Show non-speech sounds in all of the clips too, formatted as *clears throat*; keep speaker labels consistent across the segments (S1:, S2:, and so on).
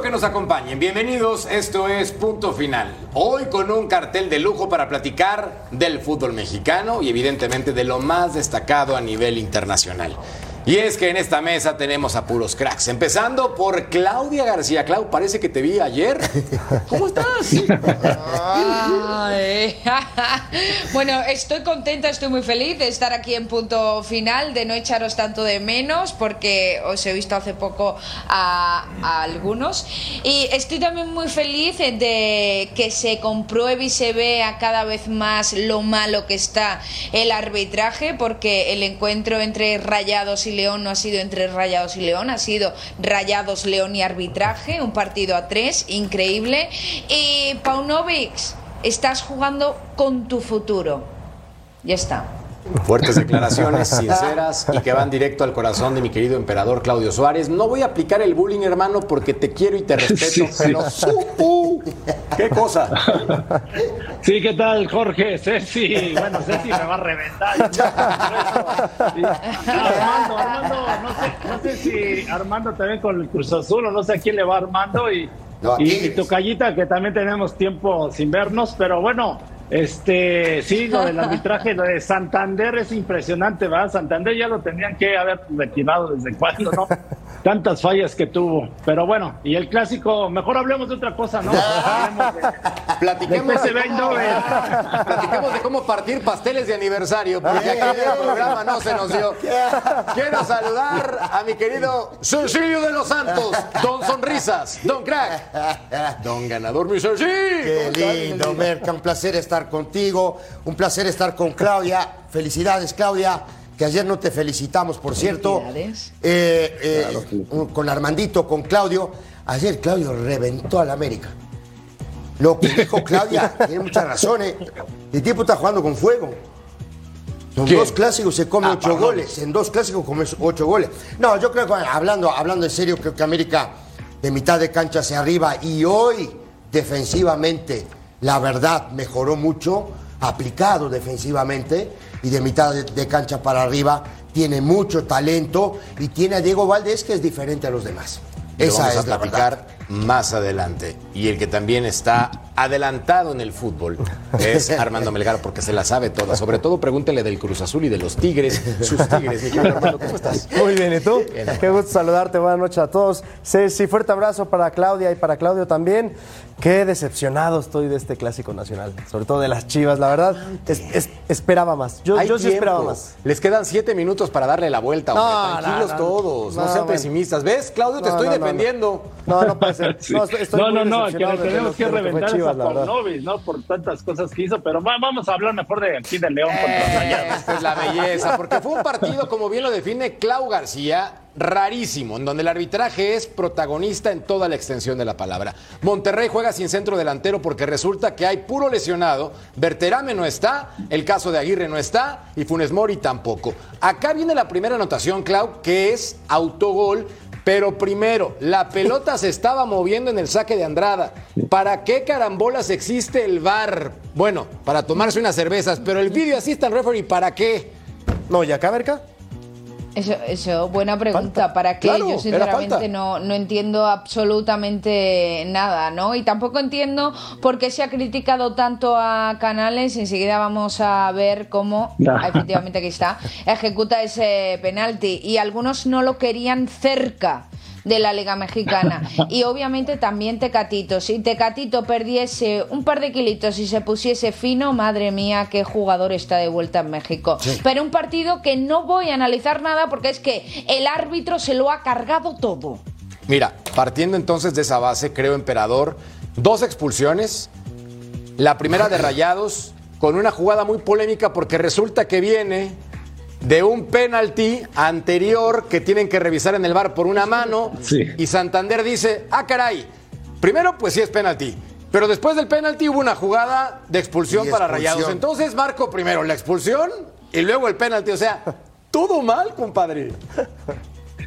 S1: Que nos acompañen. Bienvenidos. Esto es Punto Final. Hoy con un cartel de lujo para platicar del fútbol mexicano y evidentemente de lo más destacado a nivel internacional. Y es que en esta mesa tenemos a puros cracks, empezando por Claudia García. Clau, parece que te vi ayer. *laughs* ¿Cómo estás? *laughs*
S2: Bueno, estoy contenta, estoy muy feliz de estar aquí en punto final, de no echaros tanto de menos, porque os he visto hace poco a, a algunos. Y estoy también muy feliz de que se compruebe y se vea cada vez más lo malo que está el arbitraje, porque el encuentro entre Rayados y León no ha sido entre Rayados y León, ha sido Rayados, León y arbitraje, un partido a tres, increíble. Y Paunovic, estás jugando con tu futuro. Ya está.
S1: Fuertes declaraciones, *laughs* sinceras y que van directo al corazón de mi querido emperador Claudio Suárez. No voy a aplicar el bullying, hermano, porque te quiero y te *laughs* respeto, pero ¡supu! ¡Qué cosa! *laughs*
S3: Sí, ¿qué tal, Jorge? Ceci, bueno, Ceci me va a reventar. Armando, Armando, no sé, no sé si Armando también con el Cruz Azul o no sé a quién le va Armando y,
S4: No,
S3: y, y tu callita que también tenemos tiempo sin vernos, pero bueno, este, sí, lo del *laughs* arbitraje, lo de Santander es impresionante, ¿verdad? Santander ya lo tenían que haber retirado desde cuándo, ¿no? *laughs* Tantas fallas que tuvo, pero bueno, y el clásico, mejor hablemos de otra cosa, ¿no? De- *laughs*
S1: Platiquemos de,
S3: se
S1: cómo, platiquemos de cómo partir pasteles de aniversario, porque aquí el programa no se nos dio. Quiero saludar a mi querido Cecilio de los Santos, Don Sonrisas, Don Crack, Don Ganador, mi Ceci.
S4: Qué
S1: ¿Cómo estás,
S4: lindo? Merca, un placer estar contigo, un placer estar con Claudia. Felicidades, Claudia, que ayer no te felicitamos, por cierto. Eh, eh, Con Armandito, con Claudio. Ayer Claudio reventó al América. Lo que dijo Claudia *laughs* tiene mucha razón, ¿eh? El tipo está jugando con fuego. En dos clásicos se come
S1: Ah,
S4: ocho
S1: perdón.
S4: goles. En dos clásicos come ocho goles. No, yo creo que hablando, hablando en serio, creo que América de mitad de cancha hacia arriba y hoy defensivamente, la verdad, mejoró mucho, aplicado defensivamente y de mitad de, de cancha para arriba, tiene mucho talento y tiene a Diego Valdés que es diferente a los demás. Esa
S1: vamos
S4: es
S1: a
S4: la verdad.
S1: Más adelante. Y el que también está adelantado en el fútbol es *laughs* Armando Melgar, porque se la sabe toda. Sobre todo pregúntele del Cruz Azul y de los Tigres, sus *laughs* Tigres. Mi Armando, ¿cómo estás?
S5: Muy bien, ¿y tú?
S1: Bien.
S5: Qué gusto saludarte, buenas noches a todos. Ceci, fuerte abrazo para Claudia y para Claudio también. Qué decepcionado estoy de este clásico nacional, sobre todo de las chivas, la verdad. es- es- esperaba más. Yo, sí esperaba más.
S1: Les quedan siete minutos para darle la vuelta. hombre.
S5: No,
S1: Tranquilos
S5: no, no.
S1: todos, no, sean
S5: bueno.
S1: pesimistas. ¿Ves, Claudio? Te estoy defendiendo.
S5: No, no ser. *laughs*
S3: Sí.
S5: No, estoy,
S3: no, no, no, que le tenemos que reventar
S5: Chivas,
S3: a. Paunovic, ¿no? Por tantas cosas que hizo, pero va- vamos a hablar mejor de aquí de León contra Rayados.
S1: Esta es la belleza, porque fue un partido, como bien lo define Clau García, rarísimo, en donde el arbitraje es protagonista en toda la extensión de la palabra. Monterrey juega sin centro delantero porque resulta que hay puro lesionado, Berterame no está, el caso de Aguirre no está y Funes Mori tampoco. Acá viene la primera anotación, Clau, que es autogol. Pero primero, la pelota se estaba moviendo en el saque de Andrada. ¿Para qué carambolas existe el VAR? Bueno, para tomarse unas cervezas, pero el video assistant referee, ¿para qué?
S5: No, ¿y acá?
S2: Eso, eso, buena pregunta.
S5: Falta.
S2: ¿Para qué?
S1: Claro,
S2: Yo
S1: era
S2: sinceramente no, no entiendo absolutamente nada, ¿no? Y tampoco entiendo por qué se ha criticado tanto a Canales. Enseguida vamos a ver cómo, *laughs*
S3: No.
S2: efectivamente aquí está, ejecuta ese penalti. Y algunos no lo querían cerca de la Liga Mexicana. *laughs* Y obviamente también Tecatito. Si Tecatito perdiese un par de kilitos y se pusiese fino, madre mía, qué jugador está de vuelta en México. Pero un partido que no voy a analizar nada porque es que el árbitro se lo ha cargado todo.
S1: Mira, partiendo entonces de esa base, creo, Emperador, dos expulsiones. La primera de Rayados, con una jugada muy polémica porque resulta que viene de un penalti anterior que tienen que revisar en el bar por una mano.
S3: Sí.
S1: Y Santander dice, ah, caray, primero pues sí es penalti. Pero después del penalti hubo una jugada de expulsión
S4: Y
S1: para
S4: expulsión.
S1: Rayados. Entonces marco primero la expulsión y luego el penalti. O sea, todo mal, compadre.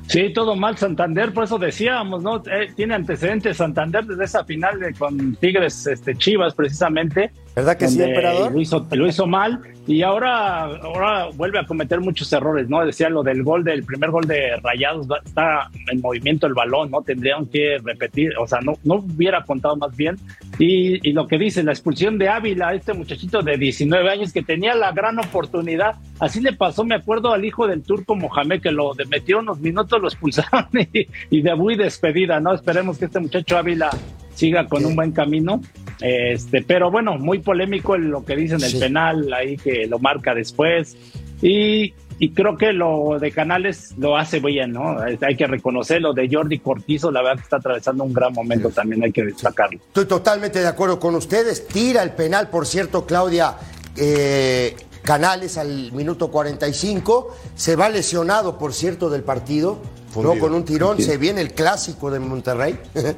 S3: Sí, todo mal Santander, por eso decíamos, ¿no? Eh, tiene antecedentes Santander desde esa final de, con Tigres este, Chivas, precisamente.
S5: ¿Verdad que sí, emperador?
S3: Lo hizo, lo hizo mal y ahora, ahora vuelve a cometer muchos errores, ¿no? Decía lo del gol, del primer gol de Rayados, está en movimiento el balón, ¿no? Tendrían que repetir, o sea, no, no hubiera contado más bien. Y, y lo que dice, la expulsión de Ávila, este muchachito de 19 años que tenía la gran oportunidad, así le pasó, me acuerdo al hijo del turco Mohamed, que lo metió unos minutos, lo expulsaron *laughs* y, y de muy despedida, ¿no? Esperemos que este muchacho Ávila siga con un buen camino. Este, pero bueno, muy polémico lo que dicen el
S4: Sí.
S3: penal ahí que lo marca después. Y, y creo que lo de Canales lo hace bien, ¿no? Hay que reconocerlo de Jordi Cortizo, la verdad que está atravesando un gran momento también, hay que destacarlo.
S4: Estoy totalmente de acuerdo con ustedes. Tira el penal, por cierto, Claudia eh, Canales al minuto 45. Se va lesionado, por cierto, del partido. ¿no? Con un tirón. Se viene el clásico de Monterrey. *laughs*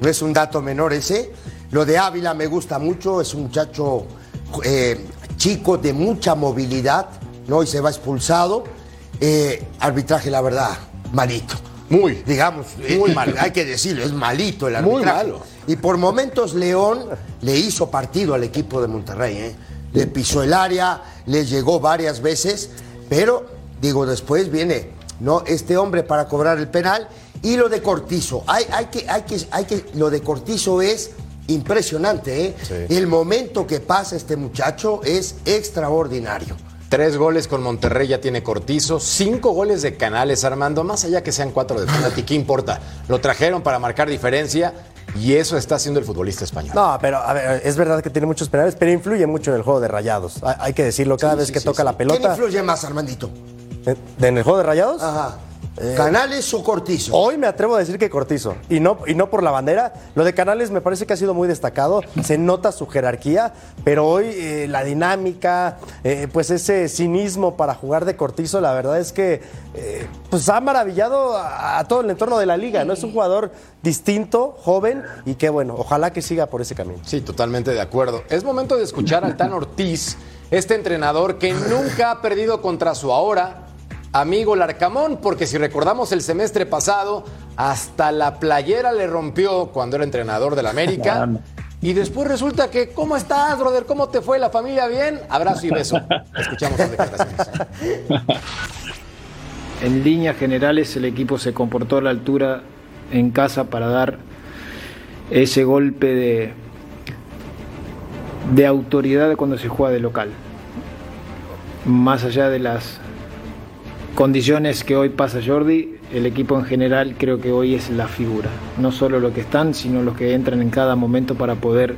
S4: no es un dato menor ese. Lo de Ávila me gusta mucho. Es un muchacho eh, chico de mucha movilidad. ¿no? Y se va expulsado. Eh, arbitraje, la verdad, malito.
S1: Muy.
S4: Digamos,
S1: Muy
S4: eh,
S1: malo.
S4: Hay que decirlo, es malito el
S1: Muy
S4: arbitraje.
S1: malo.
S4: Y por momentos León le hizo partido al equipo de Monterrey. ¿eh? Le pisó el área, le llegó varias veces, pero digo, después viene ¿no? este hombre para cobrar el penal y lo de Cortizo. Hay, hay que, hay que, hay que, lo de Cortizo es impresionante. ¿eh?
S1: Sí.
S4: El momento que pasa este muchacho es extraordinario.
S1: Tres goles con Monterrey ya tiene Cortizo, cinco goles de Canales Armando, más allá que sean cuatro de penalti, ¿qué importa? Lo trajeron para marcar diferencia y eso está haciendo el futbolista español.
S5: No, pero a ver, es verdad que tiene muchos penales, pero influye mucho en el juego de rayados. Hay, hay que decirlo, cada vez que toca la
S4: ¿Quién
S5: pelota.
S4: influye más, Armandito?
S5: ¿En en el juego de rayados?
S4: Ajá. ¿Canales o Cortizo?
S5: Hoy me atrevo a decir que Cortizo. Y no, y no por la bandera. Lo de Canales me parece que ha sido muy destacado. Se nota su jerarquía. Pero hoy eh, la dinámica, eh, pues ese cinismo para jugar de Cortizo, la verdad es que eh, pues ha maravillado a, a todo el entorno de la liga. ¿no? Es un jugador distinto, joven y que bueno, ojalá que siga por ese camino.
S1: Sí, totalmente de acuerdo. Es momento de escuchar al Tan Ortiz, este entrenador que nunca ha perdido contra su ahora amigo Larcamón, porque si recordamos el semestre pasado, hasta la playera le rompió cuando era entrenador del América. *laughs* Y después resulta que, ¿cómo estás, brother? ¿Cómo te fue la familia? ¿Bien? Abrazo y beso. Escuchamos las declaraciones. *laughs*
S6: En líneas generales el equipo se comportó a la altura en casa para dar ese golpe de, de autoridad cuando se juega de local. Más allá de las condiciones que hoy pasa Jordi, el equipo en general creo que hoy es la figura. No solo los que están, sino los que entran en cada momento para poder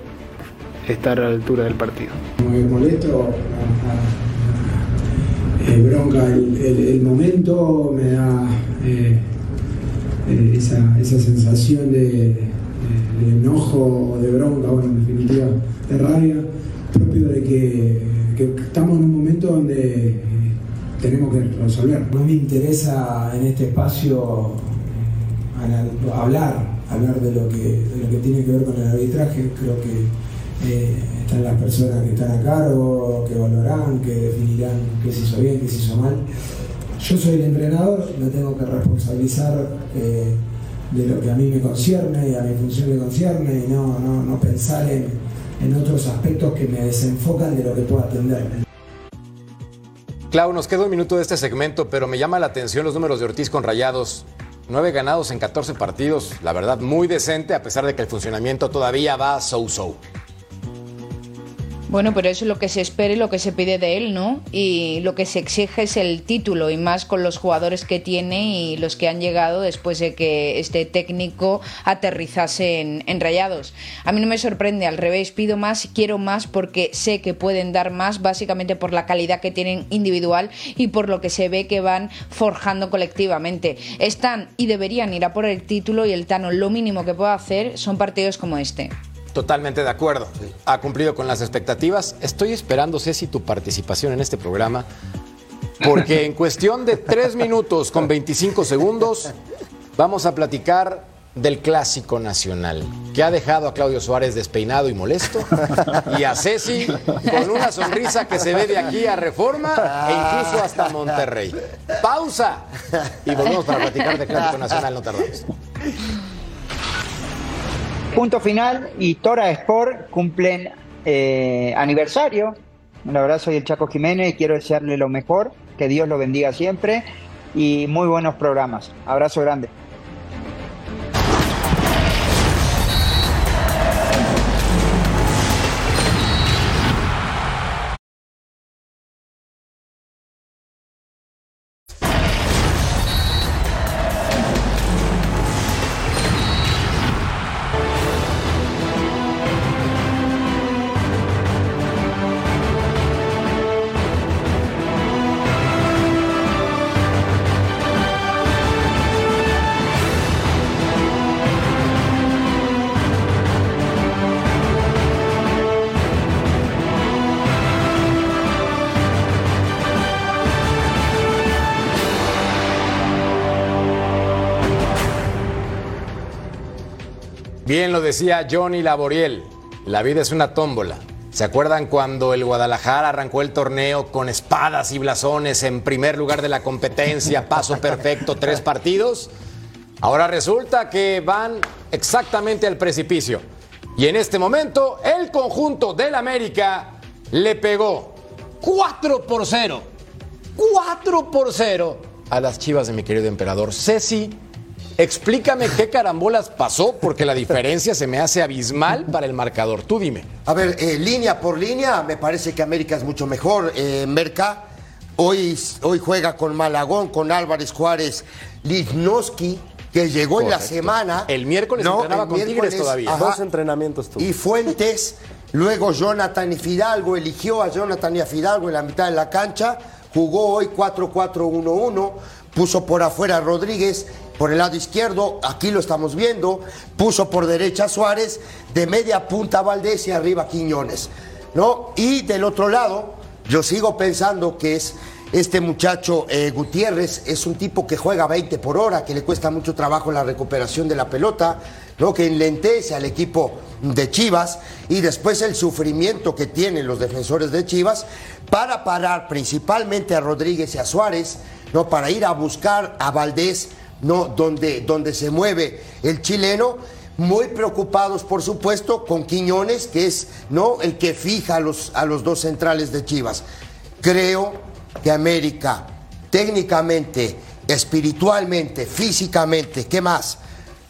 S6: estar a la altura del partido.
S7: Me molesto, eh, bronca el, momento, me da eh, eh, esa, esa sensación de, de- de enojo de bronca, bueno, en definitiva, de rabia, propio de que, estamos en un momento donde tenemos que resolver. No me interesa en este espacio eh, hablar, hablar de lo, que, de lo que tiene que ver con el arbitraje, creo que eh, están las personas que están a cargo, que valorarán, que definirán qué se hizo bien, qué se hizo mal. Yo soy el entrenador, me tengo que responsabilizar eh, de lo que a mí me concierne y a mi función me concierne y no, no, no pensar en, en otros aspectos que me desenfocan de lo que puedo atender.
S1: Clau, nos queda un minuto de este segmento, pero me llama la atención los números de Ortiz con Rayados. Nueve ganados en 14 partidos, la verdad muy decente, a pesar de que el funcionamiento todavía va so-so.
S2: Bueno, pero eso es lo que se espera y lo que se pide de él, ¿no? Y lo que se exige es el título y más con los jugadores que tiene y los que han llegado después de que este técnico aterrizase en, en Rayados. A mí no me sorprende, al revés, pido más, quiero más porque sé que pueden dar más, básicamente por la calidad que tienen individual y por lo que se ve que van forjando colectivamente. Están y deberían ir a por el título y el Tano lo mínimo que puede hacer son partidos como este.
S1: Totalmente de acuerdo. Ha cumplido con las expectativas. Estoy esperando, Ceci, tu participación en este programa, porque en cuestión de tres minutos con 25 segundos vamos a platicar del Clásico Nacional, que ha dejado a Claudio Suárez despeinado y molesto, y a Ceci con una sonrisa que se ve de aquí a Reforma e incluso hasta Monterrey. Pausa y volvemos para platicar de Clásico Nacional, no tardamos.
S8: Punto final y Tora Sport cumplen eh, aniversario. La verdad soy el Chaco Jiménez y quiero desearle lo mejor, que Dios lo bendiga siempre y muy buenos programas. Abrazo grande.
S1: Bien lo decía Johnny Laboriel, la vida es una tómbola. ¿Se acuerdan cuando el Guadalajara arrancó el torneo con espadas y blasones en primer lugar de la competencia, paso perfecto, tres partidos? Ahora resulta que van exactamente al precipicio. Y en este momento el conjunto del América le pegó 4 por 0. 4 por 0 a las chivas de mi querido emperador Ceci Explícame qué carambolas pasó, porque la diferencia se me hace abismal para el marcador. Tú dime.
S4: A ver, eh, línea por línea, me parece que América es mucho mejor. Eh, Merca hoy, hoy juega con Malagón, con Álvarez Juárez, Lignoski, que llegó en la semana.
S1: El miércoles entrenaba con Tigres todavía.
S5: Dos entrenamientos tuvo.
S4: Y Fuentes, luego Jonathan y Fidalgo, eligió a Jonathan y a Fidalgo en la mitad de la cancha, jugó hoy 4-4-1-1, puso por afuera a Rodríguez, por el lado izquierdo, aquí lo estamos viendo, puso por derecha Suárez, de media punta Valdés y arriba Quiñones, ¿no? Y del otro lado, yo sigo pensando que es este muchacho eh, Gutiérrez, es un tipo que juega 20 por hora, que le cuesta mucho trabajo la recuperación de la pelota, ¿no? Que enlentece al equipo de Chivas y después el sufrimiento que tienen los defensores de Chivas para parar principalmente a Rodríguez y a Suárez, ¿no? Para ir a buscar a Valdés ¿no? donde, donde se mueve el chileno. Muy preocupados, por supuesto, con Quiñones, que es ¿no? el que fija a los, a los dos centrales de Chivas. Creo que América, técnicamente, espiritualmente, físicamente, ¿qué más?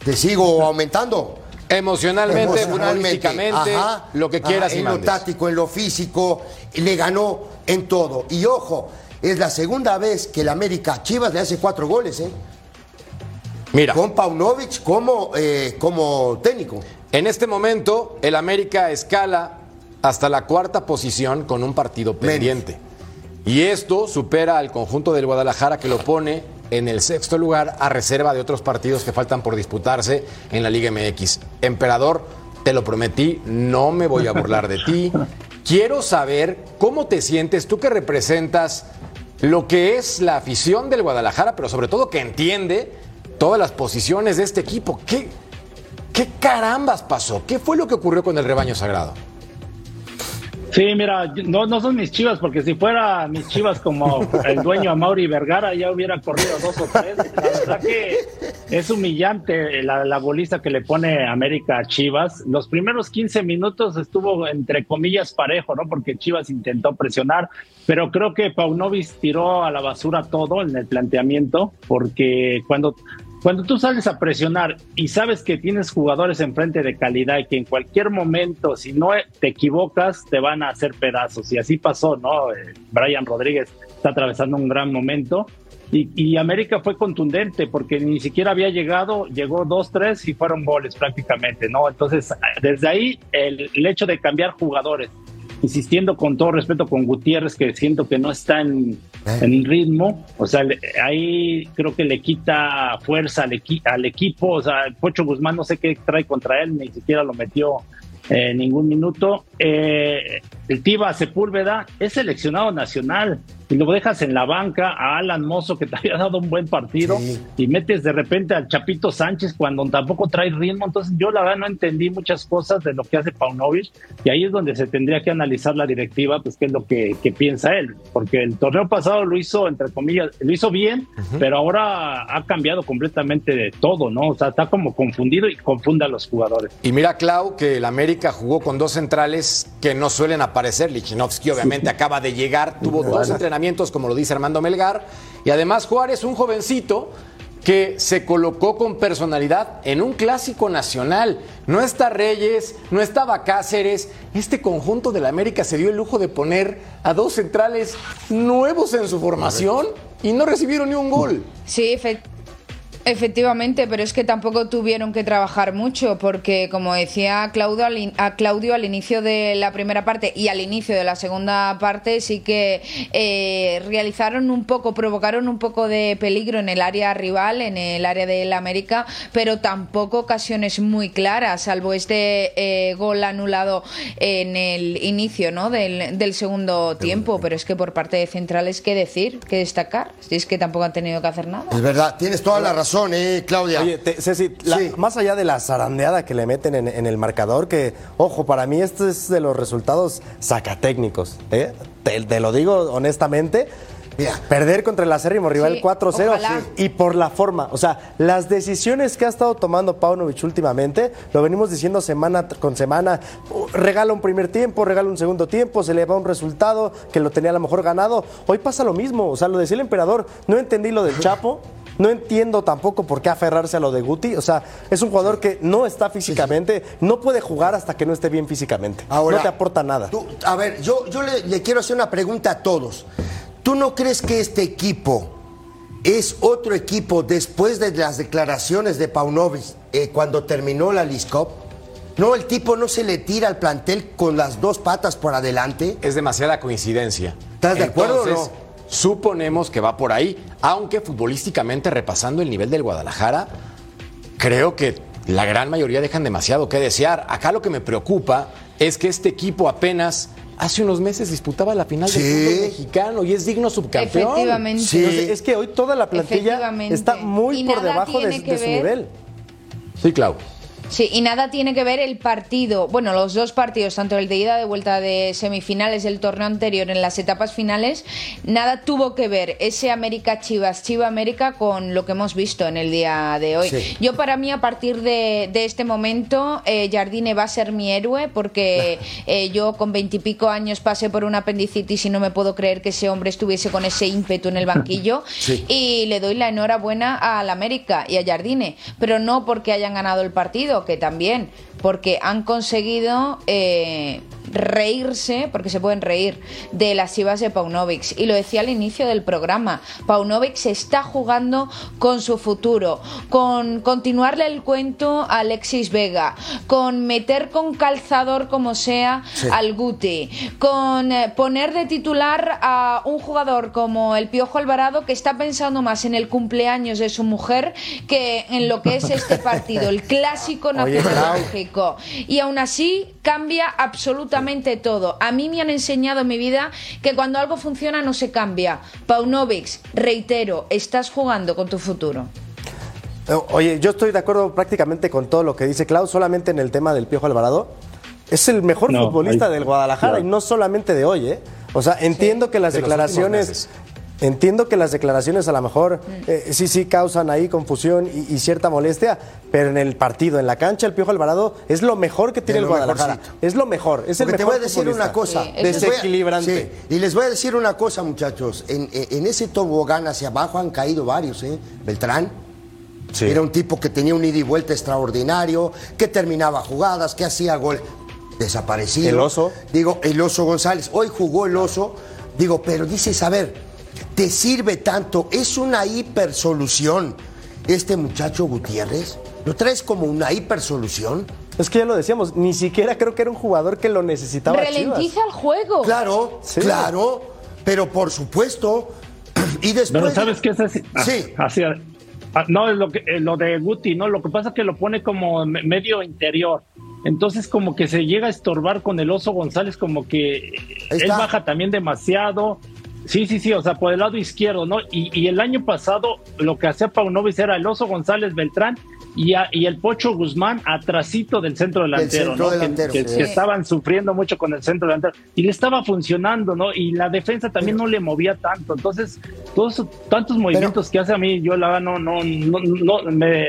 S4: ¿Te sigo aumentando?
S1: Emocionalmente, futbolísticamente, lo que quieras
S4: En lo táctico, en lo físico, le ganó en todo. Y ojo, es la segunda vez que el América Chivas le hace cuatro goles, ¿eh?
S1: Mira.
S4: Con Paunovic como, eh, como técnico.
S1: En este momento, el América escala hasta la cuarta posición con un partido pendiente. Y esto supera al conjunto del Guadalajara que lo pone en el sexto lugar a reserva de otros partidos que faltan por disputarse en la Liga MX. Emperador, te lo prometí, no me voy a burlar de ti. *laughs* Quiero saber cómo te sientes, tú que representas lo que es la afición del Guadalajara, pero sobre todo que entiende todas las posiciones de este equipo. ¿Qué, qué carambas pasó? ¿Qué fue lo que ocurrió con el rebaño sagrado?
S3: Sí, mira, no, no son mis chivas, porque si fuera mis chivas como el dueño Amaury Vergara, ya hubiera corrido dos o tres. La verdad que es humillante la, la bolista que le pone América a Chivas. Los primeros 15 minutos estuvo entre comillas parejo, ¿no? Porque Chivas intentó presionar, pero creo que Paunovic tiró a la basura todo en el planteamiento, porque cuando cuando tú sales a presionar y sabes que tienes jugadores enfrente de calidad y que en cualquier momento, si no te equivocas, te van a hacer pedazos. Y así pasó, ¿no? Eh, Brian Rodríguez está atravesando un gran momento. Y, América fue contundente porque ni siquiera había llegado, llegó dos, tres y fueron goles prácticamente, ¿no? Entonces, desde ahí, el hecho de cambiar jugadores, insistiendo con todo respeto con Gutiérrez, que siento que no está en, en ritmo. O sea, ahí creo que le quita fuerza al, al equipo. O sea, Pocho Guzmán no sé qué trae contra él, ni siquiera lo metió en ningún minuto. Eh, el Tiva Sepúlveda es seleccionado nacional y lo dejas en la banca a Alan Mozo que te había dado un buen partido y metes de repente al Chapito Sánchez cuando tampoco trae ritmo. Entonces yo la verdad no entendí muchas cosas de lo que hace Paunovic y ahí es donde se tendría que analizar la directiva, pues qué es lo que, que piensa él, porque el torneo pasado lo hizo, entre comillas, lo hizo bien, pero ahora ha cambiado completamente de todo, ¿no? O sea, está como confundido y confunde a los jugadores.
S1: Y mira, Clau, que el América jugó con dos centrales que no suelen aparecer. Lichinovsky obviamente acaba de llegar, tuvo dos entrenamientos, como lo dice Armando Melgar. Y además Juárez, un jovencito que se colocó con personalidad en un clásico nacional. No está Reyes, no estaba Cáceres. Este conjunto del América se dio el lujo de poner a dos centrales nuevos en su formación y no recibieron ni un gol.
S2: Sí, efectivamente. Efectivamente, pero es que tampoco tuvieron que trabajar mucho porque, como decía Claudio al, a Claudio al inicio de la primera parte y al inicio de la segunda parte, sí que eh, realizaron un poco, provocaron un poco de peligro en el área rival, en el área del América, pero tampoco ocasiones muy claras, salvo este eh, gol anulado en el inicio ¿no? del, del segundo tiempo. Pero es que por parte de centrales, ¿qué decir? ¿Qué destacar? Si es que tampoco han tenido que hacer nada.
S4: Es verdad, tienes toda la razón eh, Claudia.
S5: Oye, Ceci, más allá de la zarandeada que le meten en, el marcador, que, ojo, para mí este es de los resultados sacatécnicos, ¿eh? te, lo digo honestamente. Perder contra el acérrimo rival 4-0 y por la forma, o sea, las decisiones que ha estado tomando Paunovic últimamente, lo venimos diciendo semana con semana, regala un primer tiempo, regala un segundo tiempo, se le va un resultado que lo tenía a lo mejor ganado. Hoy pasa lo mismo, o sea, lo decía el emperador, no entendí lo del Chapo. No entiendo tampoco por qué aferrarse a lo de Guti. O sea, es un jugador que no está físicamente, no puede jugar hasta que no esté bien físicamente. no te aporta nada.
S4: a ver, yo, yo le, quiero hacer una pregunta a todos. ¿Tú no crees que este equipo es otro equipo después de las declaraciones de Paunovic eh, cuando terminó la Liscop? No, el tipo no se le tira al plantel con las dos patas por adelante.
S1: Es demasiada coincidencia.
S4: ¿Estás de acuerdo o no?
S1: Suponemos que va por ahí, aunque futbolísticamente repasando el nivel del Guadalajara, creo que la gran mayoría dejan demasiado que desear. Acá lo que me preocupa es que este equipo apenas hace unos meses disputaba la final del fútbol mexicano y es digno subcampeón.
S2: Efectivamente.
S5: es que hoy toda la plantilla está muy por debajo de, de su nivel.
S1: Sí, Clau.
S2: Sí, y nada tiene que ver el partido, bueno, los dos partidos, tanto el de ida de vuelta de semifinales del torneo anterior en las etapas finales, nada tuvo que ver ese América Chivas, Chiva América con lo que hemos visto en el día de hoy. Yo para mí a partir de, este momento eh, Jardine va a ser mi héroe porque *laughs* eh, yo con veintipico años pasé por un apendicitis y no me puedo creer que ese hombre estuviese con ese ímpetu en el banquillo. *laughs* Y le doy la enhorabuena al América y a Jardine, pero no porque hayan ganado el partido que también, porque han conseguido eh, reírse, porque se pueden reír, de las chivas de Paunovic. Y lo decía al inicio del programa, Paunovic se está jugando con su futuro, con continuarle el cuento a Alexis Vega, con meter con calzador como sea al Guti, con eh, poner de titular a un jugador como el Piojo Alvarado que está pensando más en el cumpleaños de su mujer que en lo que es este partido, el clásico nacional Y aún así cambia absolutamente todo. A mí me han enseñado en mi vida que cuando algo funciona no se cambia. Paunovic, reitero, estás jugando con tu futuro.
S5: Eh, oye, yo estoy de acuerdo prácticamente con todo lo que dice Klaus, solamente en el tema del Piojo Alvarado. Es el mejor futbolista del Guadalajara y no solamente de hoy, ¿eh? O sea, entiendo que las declaraciones Entiendo que las declaraciones a lo mejor mm. eh, sí, sí causan ahí confusión y, cierta molestia, pero en el partido, en la cancha, el Piojo Alvarado es lo mejor que tiene el Guadalajara. Es lo mejor, es el mejor.
S4: te voy a decir una cosa.
S5: desequilibrante.
S4: y les voy a decir una cosa, muchachos. En, ese tobogán hacia abajo han caído varios, ¿eh? Beltrán. Era un tipo que tenía un ida y vuelta extraordinario, que terminaba jugadas, que hacía gol. Desaparecido.
S5: El oso.
S4: Digo, el oso González. Hoy jugó el oso. Digo, pero dices, a ver, te sirve tanto, es una hipersolución. Este muchacho Gutiérrez, ¿lo traes como una hipersolución?
S5: Es que ya lo decíamos, ni siquiera creo que era un jugador que lo necesitaba.
S2: Ralentiza el juego.
S4: Claro, claro, pero por supuesto. *clears throat* Y después.
S3: Pero sabes qué es así.
S4: Sí.
S3: Ah, no, es lo, que, eh, lo de Guti, ¿no? Lo que pasa es que lo pone como medio interior. Entonces como que se llega a estorbar con el Oso González, como que él baja también demasiado. Sí, sí, sí, o sea, por el lado izquierdo, ¿no? Y, y el año pasado lo que hacía Paunovic era el Oso González Beltrán y, y, el Pocho Guzmán atrasito del centro delantero, ¿no? que, estaban sufriendo mucho con el centro delantero y le estaba funcionando, ¿no? Y la defensa también no le movía tanto. Entonces, todos tantos movimientos que hace a mí, yo la no, no, no, no, me,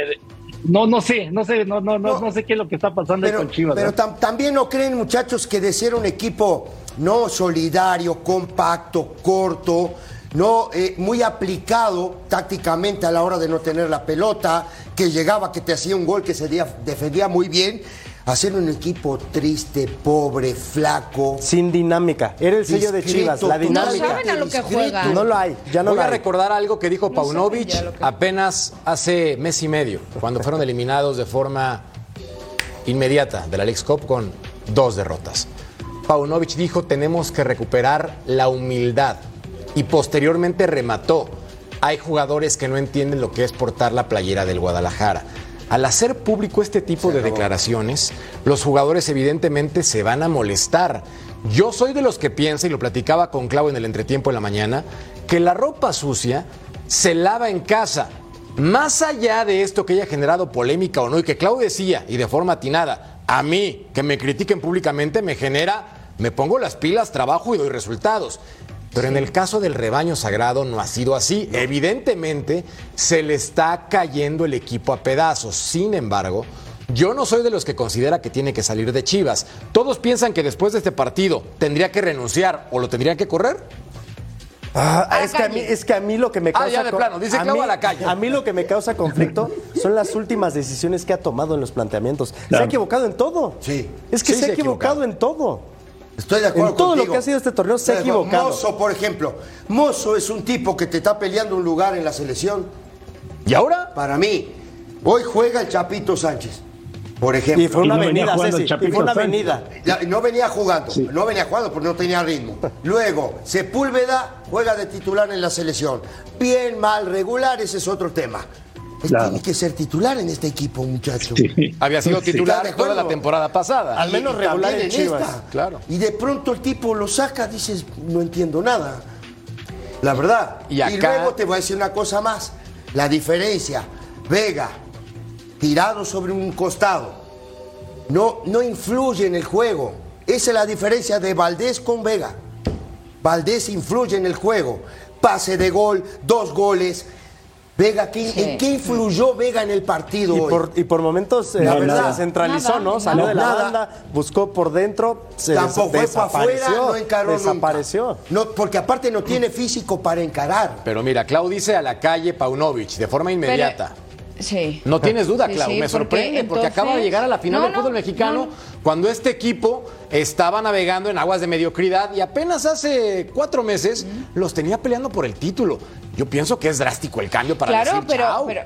S3: no, no sé, no sé, no, no, no, no, sé qué es lo que está pasando con Chivas.
S4: Pero también no creen, muchachos, que de ser un equipo no solidario, compacto, corto, no eh, muy aplicado tácticamente a la hora de no tener la pelota, que llegaba, que te hacía un gol, que se defendía muy bien. Hacer un equipo triste, pobre, flaco.
S5: Sin dinámica. Era el sello de Chivas, la dinámica.
S2: No saben a lo que juega.
S5: No lo hay, ya no
S1: Voy
S5: lo
S1: a
S5: hay.
S1: recordar algo que dijo Paunovic apenas hace mes y medio, cuando fueron eliminados de forma inmediata de la League Cup con dos derrotas. Paunovic dijo, tenemos que recuperar la humildad y posteriormente remató. Hay jugadores que no entienden lo que es portar la playera del Guadalajara. Al hacer público este tipo de declaraciones, los jugadores evidentemente se van a molestar. Yo soy de los que piensa, y lo platicaba con Clau en el entretiempo en la mañana, que la ropa sucia se lava en casa. Más allá de esto que haya generado polémica o no, y que Clau decía, y de forma atinada, a mí, que me critiquen públicamente, me genera, me pongo las pilas, trabajo y doy resultados. Pero en el caso del rebaño sagrado no ha sido así. Evidentemente se le está cayendo el equipo a pedazos. Sin embargo, yo no soy de los que considera que tiene que salir de Chivas. Todos piensan que después de este partido tendría que renunciar o lo tendría que correr.
S5: Ah, es, que a mí, es que a mí lo que me
S1: Ah,
S5: causa.
S1: ya de plano, dice
S5: a
S1: Clau
S5: mí-
S1: a la calle.
S5: A mí lo que me causa conflicto *laughs* son las últimas decisiones que ha tomado en los planteamientos. Se ha equivocado en todo.
S4: Sí.
S5: Es que
S4: Sí,
S5: se ha
S4: se ha
S5: equivocado,
S4: equivocado.
S5: en todo.
S4: Estoy de acuerdo
S5: En todo lo que ha sido este torneo se ha equivocado.
S4: Mozo, por ejemplo. Mozo es un tipo que te está peleando un lugar en la selección.
S1: ¿Y ahora?
S4: Para mí, hoy juega el Chapito Sánchez, por ejemplo.
S5: Y fue una
S3: Y no venía
S5: avenida, Ceci. Y fue una avenida.
S4: No venía jugando, no venía jugando porque no tenía ritmo. *laughs* Luego, Sepúlveda juega de titular en la selección. Bien, mal, regular, ese es otro tema. Él
S3: Claro.
S4: Tiene que ser titular en este equipo, muchacho.
S3: Sí.
S1: Había sido titular
S4: ¿Estás de
S1: toda la temporada pasada.
S5: Al menos
S4: Y
S5: regular en Chivas,
S4: esta.
S1: claro.
S4: Y de pronto el tipo lo saca, dices, no entiendo nada. La verdad.
S1: Y acá-
S4: luego te voy a decir una cosa más. La diferencia, Vega, tirado sobre un costado, no, no influye en el juego. Esa es la diferencia de Valdés con Vega. Valdés influye en el juego. Pase de gol, dos goles. Vega, ¿qué-
S2: Sí.
S4: ¿en qué influyó Vega en el partido
S5: Y
S4: hoy?
S5: por, y por momentos eh,
S4: La
S5: se
S4: verdad.
S5: centralizó,
S2: Nada,
S5: ¿no? Salió de la
S4: nada.
S5: banda, buscó por dentro, se
S4: Tampoco fue para afuera, no encaró
S5: desapareció.
S4: nunca. No, porque aparte no tiene físico para encarar.
S1: Pero mira, Clau dice a la calle Paunovic de forma inmediata.
S2: Sí.
S1: No tienes duda,
S2: Sí, sí,
S1: me
S2: porque
S1: sorprende porque, acaba de llegar a la final
S2: No,
S1: del fútbol
S2: no,
S1: mexicano
S2: no.
S1: cuando este equipo estaba navegando en aguas de mediocridad y apenas hace cuatro meses los tenía peleando por el título. Yo pienso que es drástico el cambio para
S2: claro,
S1: decir
S2: pero,
S1: chao.
S2: pero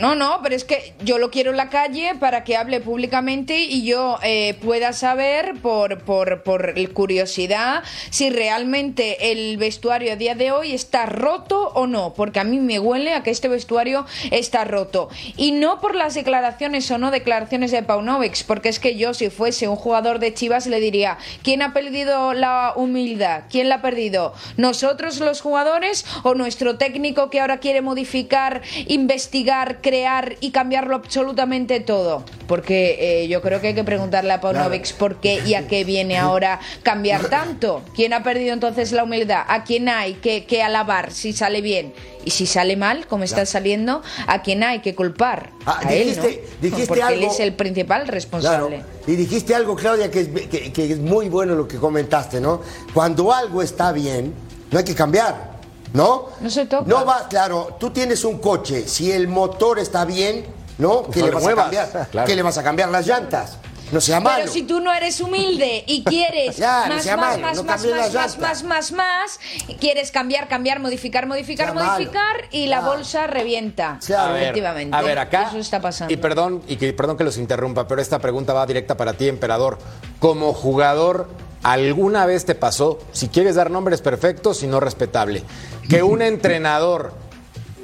S2: no, no, pero es que yo lo quiero en la calle para que hable públicamente y yo eh, pueda saber por, por, por curiosidad si realmente el vestuario a día de hoy está roto o no, porque a mí me huele a que este vestuario está roto. Y no por las declaraciones o no declaraciones de Paunovic, porque es que yo si fuese un jugador de Chivas le diría, ¿quién ha perdido la humildad? ¿Quién la ha perdido? ¿Nosotros los jugadores o nuestro técnico que ahora quiere modificar, investigar, crear y cambiarlo absolutamente todo? Porque eh, yo creo que hay que preguntarle a Paunovic por qué y a qué viene *laughs* ahora cambiar tanto. ¿Quién ha perdido entonces la humildad? ¿A quién hay que, que alabar si sale bien? Y si sale mal, como está saliendo, ¿a quién hay que culpar?
S4: Ah,
S2: a él,
S4: dijiste-
S2: ¿no?
S4: dijiste
S2: Porque él
S4: algo-
S2: es el principal responsable.
S4: Claro. Y dijiste algo, Claudia, que es, que- que es muy bueno lo que comentaste, ¿no? Cuando algo está bien, no hay que cambiar, ¿no?
S2: No se toca.
S4: No va, claro, tú tienes un coche, si el motor está bien, ¿no? ¿Qué
S1: no
S4: le vas
S1: muevas,
S4: a cambiar?
S1: claro.
S4: ¿Qué le vas a cambiar las llantas? No sea malo.
S2: Pero si tú no eres humilde y quieres *laughs*
S4: Ya, no
S2: más,
S4: sea
S2: más,
S4: malo,
S2: más,
S4: no
S2: más, más, más, más, más, más, quieres cambiar, cambiar, modificar, modificar,
S4: Sea malo.
S2: modificar y la bolsa revienta.
S4: Claro.
S1: A ver,
S2: Efectivamente.
S1: a ver, acá.
S2: Eso está pasando.
S1: Y perdón, y que, perdón que los interrumpa, pero esta pregunta va directa para ti, emperador. Como jugador, ¿alguna vez te pasó, si quieres dar nombres perfectos, si no respetable, que un *laughs* entrenador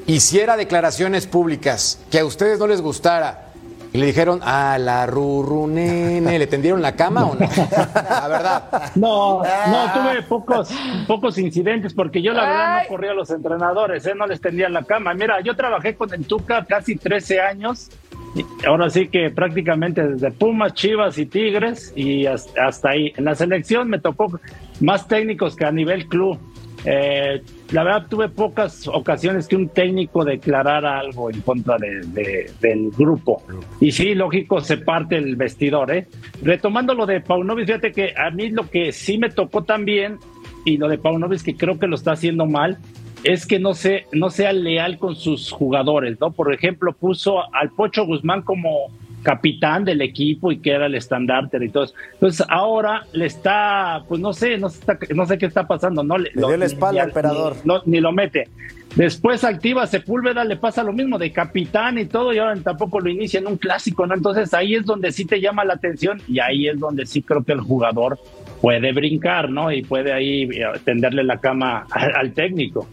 S1: hiciera declaraciones públicas que a ustedes no les gustara Y le dijeron, ah, la rurunene, ¿le tendieron la cama o no? La verdad.
S3: No, no, tuve pocos, pocos incidentes porque yo la verdad no corría a los entrenadores, ¿eh? no les tendía la cama. Mira, yo trabajé con el Tuca casi 13 años, y ahora sí que prácticamente desde Pumas, Chivas y Tigres y hasta, ahí. En la selección me tocó más técnicos que a nivel club. Eh, la verdad tuve pocas ocasiones que un técnico declarara algo en contra de, de- del grupo. Y sí, lógico, se parte el vestidor. ¿eh? Retomando lo de Paunovic, fíjate que a mí lo que sí me tocó también, y lo de Paunovic que creo que lo está haciendo mal, es que no, se, no sea leal con sus jugadores. ¿no? Por ejemplo, puso al Pocho Guzmán como capitán del equipo y que era el estandarte y todo eso. Entonces ahora le está, pues no sé, no sé, está- no sé qué está pasando, no le,
S5: Le dio la espalda al emperador.
S3: ni- no, ni lo mete. Después activa Sepúlveda, le pasa lo mismo de capitán y todo, y ahora tampoco lo inicia en un clásico, ¿no? Entonces ahí es donde sí te llama la atención y ahí es donde sí creo que el jugador puede brincar, ¿no? Y puede ahí eh, tenderle la cama al, al técnico.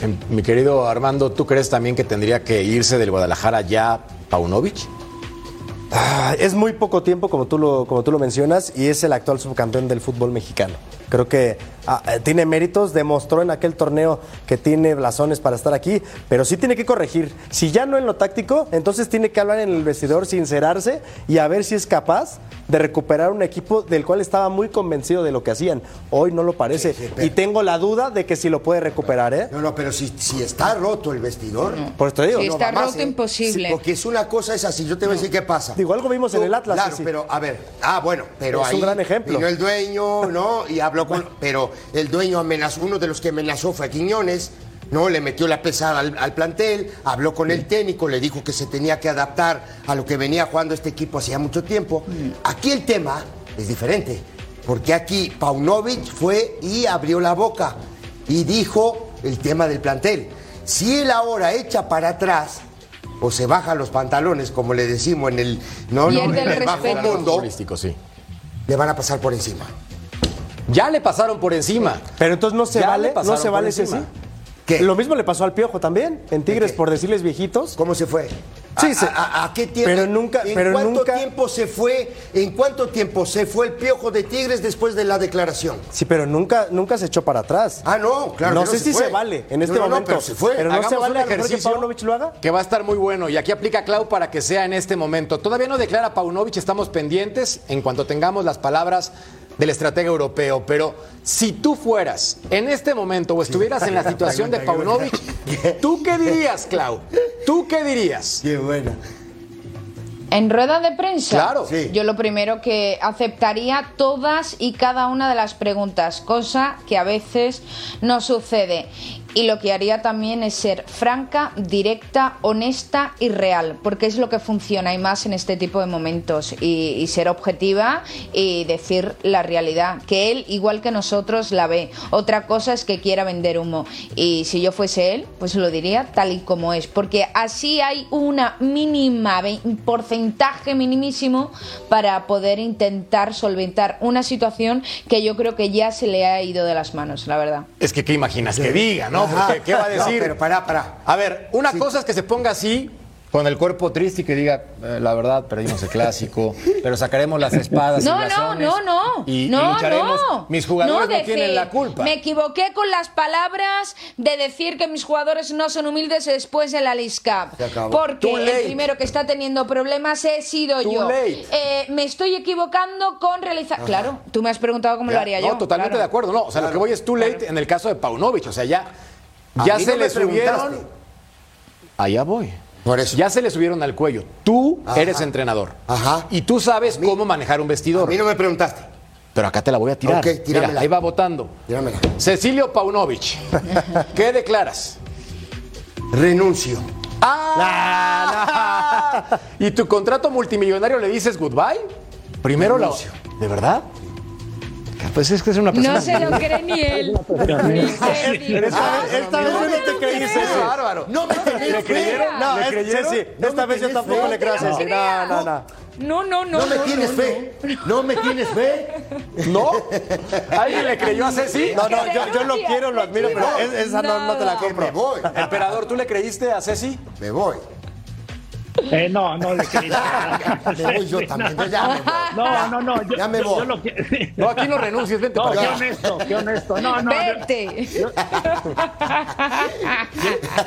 S1: Em, Mi querido Armando, ¿tú crees también que tendría que irse del Guadalajara ya Paunovic?
S5: Ah, Es muy poco tiempo, como tú, lo, como tú lo mencionas, y es el actual subcampeón del fútbol mexicano. Creo que ah, eh, tiene méritos, demostró en aquel torneo que tiene blasones para estar aquí, pero sí tiene que corregir. Si ya no en lo táctico, entonces tiene que hablar en el vestidor, sincerarse y a ver si es capaz de recuperar un equipo del cual estaba muy convencido de lo que hacían. Hoy no lo parece.
S4: Sí, sí, pero-
S5: y tengo la duda de que si lo puede recuperar, ¿eh?
S4: No, no, pero si, si está roto el vestidor.
S5: Por esto digo.
S2: Sí, está
S4: va más,
S2: roto,
S4: ¿eh?
S2: imposible.
S4: Sí, porque es una cosa es así. Yo te voy a decir qué pasa.
S5: Digo, algo vimos en el Atlas,
S4: Claro, pero a ver. Ah, bueno, pero
S5: Es
S4: ahí
S5: un gran ejemplo.
S4: Vino el dueño, ¿no? Y habló con. Pero el dueño amenazó. Uno de los que amenazó fue a Quiñones. ¿no? Le metió la pesada al, al plantel, habló con el técnico, le dijo que se tenía que adaptar a lo que venía jugando este equipo hacía mucho tiempo. Aquí el tema es diferente, porque aquí Paunovic fue y abrió la boca y dijo el tema del plantel. Si él ahora echa para atrás o se baja los pantalones, como le decimos en el, no, no, en
S2: el
S4: bajo mundo,
S1: Futbolístico, sí.
S4: le van a pasar por encima.
S1: Ya le pasaron por encima.
S5: Pero entonces no se
S1: Ya
S5: vale, no se vale ese
S1: encima.
S5: sí.
S4: ¿Qué?
S5: Lo mismo le pasó al Piojo también, en Tigres, por decirles viejitos.
S4: ¿Cómo se fue?
S5: Sí,
S4: ¿A,
S5: se-
S4: a- a- a qué tiempo?
S5: pero nunca-
S4: ¿En
S5: pero
S4: cuánto
S5: nunca-
S4: tiempo se fue? ¿En cuánto tiempo se fue el piojo de Tigres después de la declaración?
S5: Sí, pero nunca, nunca se echó para atrás.
S4: Ah, no, claro.
S5: no
S4: que
S5: sé si
S4: fue.
S5: se vale en este
S4: No, no, no,
S5: momento.
S4: pero se fue.
S5: Pero no se vale
S1: un
S5: que
S1: ejercicio
S5: Paunovic lo haga.
S1: Que va a estar muy bueno. Y aquí aplica Clau para que sea en este momento. Todavía no declara Paunovic, estamos pendientes en cuanto tengamos las palabras del estratega europeo. Pero si tú fueras en este momento o estuvieras en la situación de *laughs* Paunovic, ¿tú qué dirías, Clau? ¿Tú qué dirías?
S4: Qué buena.
S2: En rueda de prensa,
S1: Claro.
S4: Sí.
S2: yo lo primero que aceptaría todas y cada una de las preguntas, cosa que a veces no sucede. Y lo que haría también es ser franca, directa, honesta y real, porque es lo que funciona y más en este tipo de momentos. Y, y ser objetiva y decir la realidad, que él, igual que nosotros, la ve. Otra cosa es que quiera vender humo. Y si yo fuese él, pues lo diría tal y como es, porque así hay una mínima, un porcentaje minimísimo para poder intentar solventar una situación que yo creo que ya se le ha ido de las manos, la verdad.
S1: Es que, ¿qué imaginas que diga, no?
S4: Ajá.
S1: Porque, ¿qué va a
S4: No,
S1: decir?
S4: pero pará, pará.
S1: A ver, una
S4: Sí.
S1: cosa es que se ponga así, con el cuerpo triste y que diga, "Eh, la verdad, perdimos el clásico, *laughs* pero sacaremos las espadas. y
S2: No, no,
S1: blasones
S2: no, no.
S1: Y, y
S2: no,
S1: lucharemos.
S2: no.
S1: Mis jugadores no, tienen la culpa.
S2: Me equivoqué con las palabras de decir que mis jugadores no son humildes después de la
S4: acabó.
S2: Porque
S1: Too
S2: el
S1: late.
S2: primero que está teniendo problemas he sido
S1: Too
S2: yo.
S1: late.
S2: Eh, me estoy equivocando con realizar. Claro, tú me has preguntado cómo
S1: Ya,
S2: lo haría
S1: no,
S2: yo.
S1: totalmente
S2: claro.
S1: de acuerdo. No, o sea, lo que voy es too late en el caso de Paunovic. O sea, ya, ya se
S4: no
S1: le subieron. Allá voy.
S4: Por eso.
S1: Ya se le subieron al cuello. Tú
S4: Ajá.
S1: eres entrenador.
S4: Ajá.
S1: Y tú sabes cómo manejar un
S4: A
S1: vestidor.
S4: mí no me preguntaste.
S1: Pero acá te la voy a tirar.
S4: Ok, tíramela.
S1: Mira, ahí va votando.
S4: Tíramela.
S1: Cecilio Paunovic. *laughs* ¿Qué declaras?
S4: Renuncio.
S1: ¡Ah! *laughs* ¿Y tu contrato multimillonario le dices goodbye? Primero la.
S4: Renuncio.
S1: ¿De verdad? Pues es que es una persona.
S2: No se lo cree ni él. *laughs*
S5: Esta vez, yo no te creí, Ceci.
S1: bárbaro.
S4: No me tenés
S1: ¿Le
S4: fe.
S1: creyeron?
S5: No,
S1: ¿Le
S5: es-
S1: creyeron?
S5: Ceci,
S4: No
S5: esta vez yo tampoco le creo a Ceci. No, no, no.
S2: No, no, no.
S4: No me
S2: no,
S4: tienes
S2: no,
S4: fe. No me tienes fe.
S1: ¿No? ¿Alguien le creyó a Ceci?
S5: No, no, yo, yo lo quiero, lo admiro, pero es- esa no, no te la
S4: Que me
S5: compro.
S4: voy.
S1: Emperador, ¿tú le creíste a Ceci?
S4: Me voy.
S3: Eh, no, no le quería. *laughs*
S4: Me voy yo también. Ya me voy.
S3: No, no, no. Yo,
S4: Ya me
S3: yo-
S4: voy.
S3: yo lo que-
S1: No, aquí no renuncies, vente
S3: No,
S1: para
S3: qué
S1: acá.
S3: honesto, qué honesto. No, no. yo-
S2: Vete.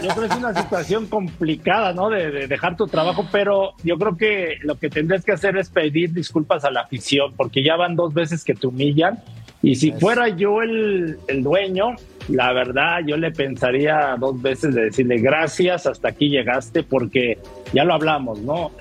S3: Yo creo que es una situación complicada, ¿no? De, de dejar tu trabajo, pero yo creo que lo que tendrías que hacer es pedir disculpas a la afición, porque ya van dos veces que te humillan. Y si fuera yo el, el dueño, la verdad, yo le pensaría dos veces de decirle gracias, hasta aquí llegaste, porque ya lo hablamos, ¿no?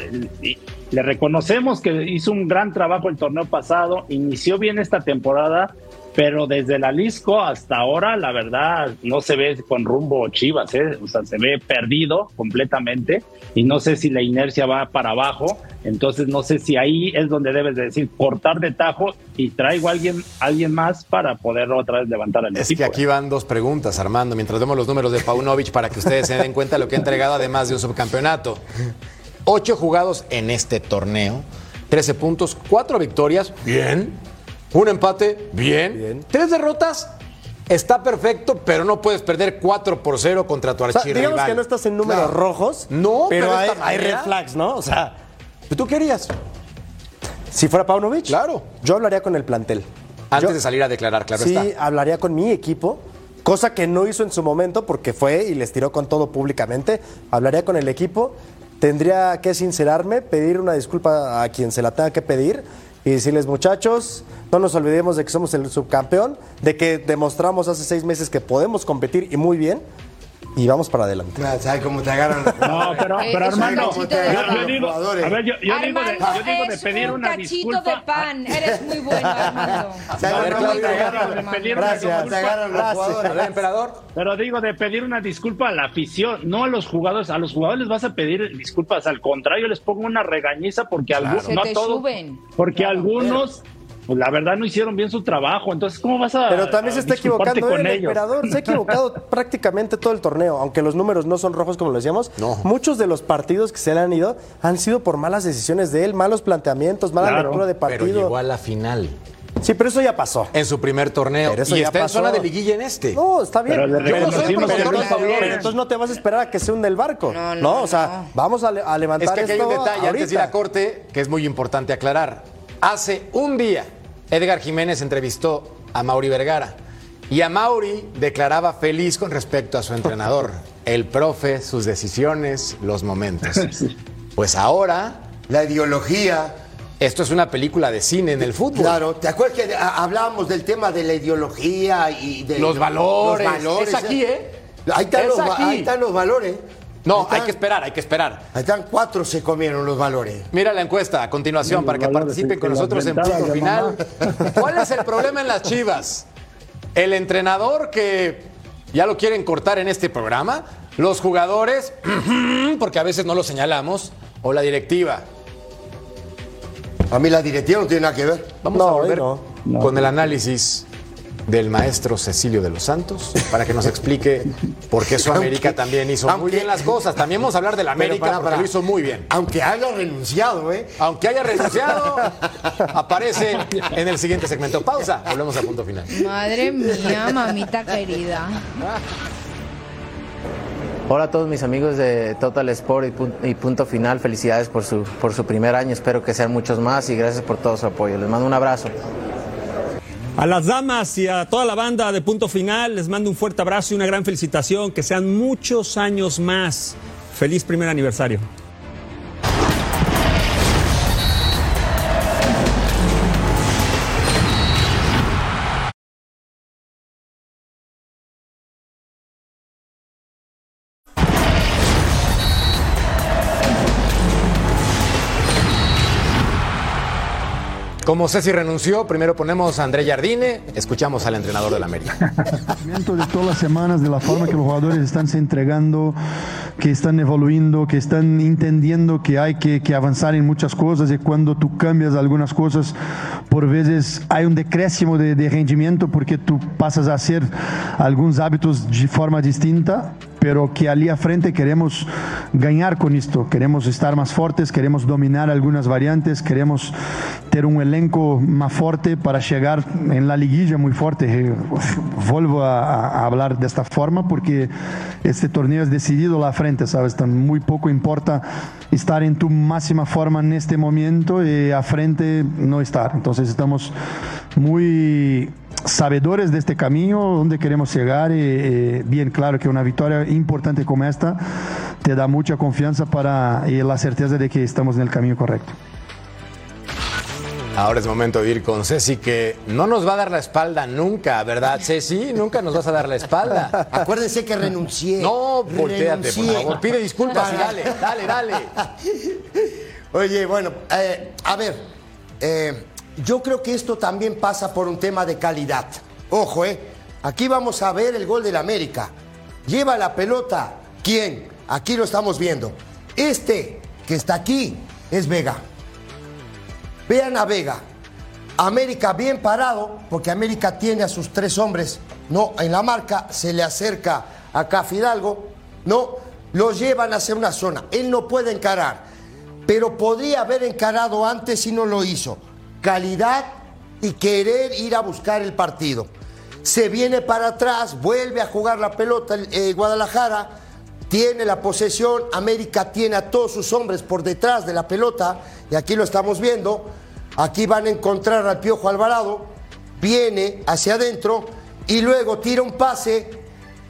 S3: Le reconocemos que hizo un gran trabajo el torneo pasado, inició bien esta temporada, pero desde el Alisco hasta ahora, la verdad, no se ve con rumbo Chivas, ¿eh? o sea, se ve perdido completamente y no sé si la inercia va para abajo, entonces no sé si ahí es donde debes de decir cortar de tajo y traigo a alguien, alguien más para poder otra vez levantar al
S1: Es
S3: equipo.
S1: que aquí van dos preguntas, Armando, mientras vemos los números de Paunovic para que ustedes se den cuenta de lo que ha entregado además de un subcampeonato. Ocho jugados en este torneo, 13 puntos, cuatro victorias, bien. Un empate, bien.
S5: Bien.
S1: Tres derrotas, está perfecto, pero no puedes perder 4 por 0 contra tu
S5: O sea,
S1: archirrival.
S5: digamos que no estás en números rojos.
S1: No,
S5: pero, hay, red flags, ¿no? O sea,
S1: ¿Tú querías?
S5: si fuera Paunovic,
S1: Claro.
S5: yo hablaría con el plantel.
S1: Antes
S5: Yo-
S1: de salir a declarar, claro
S5: sí,
S1: está.
S5: hablaría con mi equipo, cosa que no hizo en su momento porque fue y les tiró con todo públicamente. Hablaría con el equipo, tendría que sincerarme, pedir una disculpa a quien se la tenga que pedir y decirles, muchachos, no nos olvidemos de que somos el subcampeón, de que demostramos hace seis meses que podemos competir y muy bien, y vamos para adelante.
S4: ¿Sabes cómo te agarran? *laughs*
S3: No, pero, pero Armando, yo, digo, a ver, yo, yo digo de,
S2: Armando,
S3: yo digo de
S2: es
S3: pedir
S2: un
S3: una
S2: cachito
S3: disculpa.
S2: de pan. Eres muy bueno, *laughs* Armando.
S4: ¿Sabes
S1: A ver,
S4: cómo
S1: Claudia,
S4: te agarran?
S3: pedir una
S5: Gracias.
S4: Te agarran los jugadores.
S1: emperador.
S3: Pero digo, de pedir una disculpa a la afición, no a los jugadores. A los jugadores les vas a pedir disculpas, al contrario, les pongo una regañiza porque algunos, no a todos,
S2: suben.
S3: porque
S2: Claro.
S3: algunos, pues la verdad no hicieron bien su trabajo. Entonces, ¿cómo vas a
S5: Pero también se
S3: a
S5: está equivocando
S3: con
S5: el
S3: ellos?
S5: emperador. Se ha equivocado *laughs* prácticamente todo el torneo, aunque los números no son rojos como lo decíamos.
S1: No.
S5: Muchos de los partidos que se le han ido han sido por malas decisiones de él, malos planteamientos, mala
S3: Claro,
S5: lectura de
S1: Pero
S5: partido.
S1: llegó a la final
S5: Sí, pero eso ya pasó.
S1: en su primer torneo.
S5: Pero eso
S1: Y
S5: ya
S1: está en
S5: pasó.
S1: zona de liguilla en este.
S5: No, está bien.
S3: Pero
S5: no soy pero, pero entonces no te vas a esperar a que se hunde el barco.
S2: No,
S5: No,
S2: no,
S5: o sea,
S2: no.
S5: vamos a, le- a levantar
S1: Es que aquí hay
S5: esto
S1: un detalle antes de ir a corte que es muy importante aclarar. Hace un día, Edgar Jiménez entrevistó a Mauri Vergara y a Mauri declaraba feliz con respecto a su entrenador, *laughs* el profe, sus decisiones, los momentos. *laughs* Pues ahora,
S4: La ideología.
S1: esto es una película de cine en el fútbol.
S4: Claro, ¿te acuerdas que hablábamos del tema de la ideología y de
S1: Los valores.
S4: los valores,
S1: Es aquí, ¿eh?
S4: Ahí están,
S1: Es
S4: los, ahí están los valores.
S1: No,
S4: están-
S1: hay que esperar, hay que esperar.
S4: Ahí están cuatro se comieron los valores.
S1: Mira la encuesta a continuación para que participen con nosotros en punto final. *laughs* ¿Cuál es el problema en las Chivas? ¿El entrenador que ya lo quieren cortar en este programa? ¿Los jugadores? *clears throat* Porque a veces no lo señalamos. ¿O la directiva?
S4: A mí la directiva no tiene nada que ver.
S1: Vamos
S5: No,
S1: a volver
S5: no.
S1: con el análisis del maestro Cecilio de los Santos para que nos explique por qué su América
S4: Aunque-
S1: también hizo muy bien las cosas. También vamos a hablar de la América
S4: pará,
S1: porque lo hizo muy bien.
S4: Aunque haya renunciado, ¿eh?
S1: Aunque haya renunciado, aparece en el siguiente segmento. Pausa, volvemos a punto final.
S2: Madre mía, mamita querida.
S9: Hola a todos mis amigos de Total Sport y Pun- y Punto Final. Felicidades por su, por su primer año. Espero que sean muchos más y gracias por todo su apoyo. Les mando un abrazo.
S10: A las damas y a toda la banda de Punto Final les mando un fuerte abrazo y una gran felicitación. Que sean muchos años más. Feliz primer aniversario.
S1: Como Ceci renunció, primero ponemos a André Jardine, escuchamos al entrenador del América. *laughs*
S11: de todas las semanas, de la forma que los jugadores están se entregando, que están evolucionando, que están entendiendo que hay que, que avanzar en muchas cosas y cuando tú cambias algunas cosas, por veces hay un decréscimo de, de rendimiento porque tú pasas a hacer algunos hábitos de forma distinta, pero que allí a frente queremos ganar con esto, queremos estar más fuertes, queremos dominar algunas variantes, queremos tener un elenco más fuerte para llegar en la liguilla muy fuerte. Eh, Vuelvo a, a hablar de esta forma porque este torneo es decidido la frente, ¿sabes? Tan muy poco importa estar en tu máxima forma en este momento y a frente no estar. Entonces estamos muy sabedores de este camino, donde queremos llegar y, y bien claro que una victoria importante como esta te da mucha confianza para y la certeza de que estamos en el camino correcto.
S1: Ahora es momento de ir con Ceci, que no nos va a dar la espalda nunca, ¿verdad, Ceci? Nunca nos vas a dar la espalda.
S4: Acuérdense que renuncié.
S1: No, volteate, por favor. Pide disculpas y dale, dale, dale. *laughs*
S4: Oye, bueno, eh, a ver, eh, yo creo que esto también pasa por un tema de calidad. Ojo, eh, aquí vamos a ver el gol del América. Lleva la pelota. ¿Quién? Aquí lo estamos viendo. Este que está aquí es Vega. Vean a Vega. América bien parado, porque América tiene a sus tres hombres, no, en la marca, se le acerca acá Fidalgo, no, lo llevan hacia una zona. Él no puede encarar, pero podría haber encarado antes y no lo hizo. Calidad y querer ir a buscar el partido. Se viene para atrás, vuelve a jugar la pelota eh, Guadalajara, tiene la posesión, América tiene a todos sus hombres por detrás de la pelota, y aquí lo estamos viendo. Aquí van a encontrar al Piojo Alvarado, viene hacia adentro y luego tira un pase,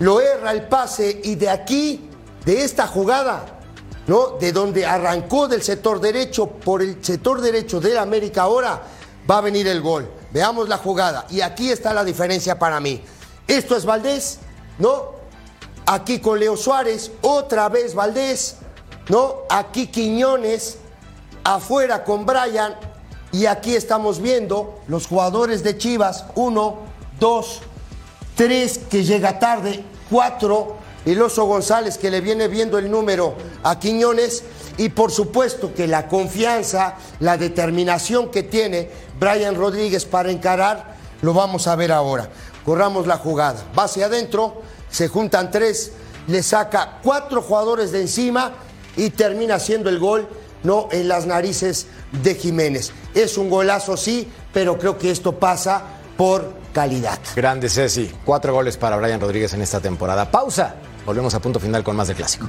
S4: lo erra el pase y de aquí, de esta jugada, ¿no? De donde arrancó del sector derecho por el sector derecho de América ahora va a venir el gol. Veamos la jugada y aquí está la diferencia para mí. Esto es Valdés, ¿no? Aquí con Leo Suárez, otra vez Valdés, ¿no? Aquí Quiñones, afuera con Brian y aquí estamos viendo los jugadores de Chivas, uno, dos, tres que llega tarde, cuatro, el Oso González que le viene viendo el número a Quiñones y por supuesto que la confianza, la determinación que tiene Brian Rodríguez para encarar, lo vamos a ver ahora. Corramos la jugada, va hacia adentro, se juntan tres, le saca cuatro jugadores de encima y termina haciendo el gol no en las narices de Jiménez. Es un golazo, sí, pero creo que esto pasa por calidad.
S1: Grande Ceci, cuatro goles para Brian Rodríguez en esta temporada. Pausa, volvemos a punto final con más de clásico.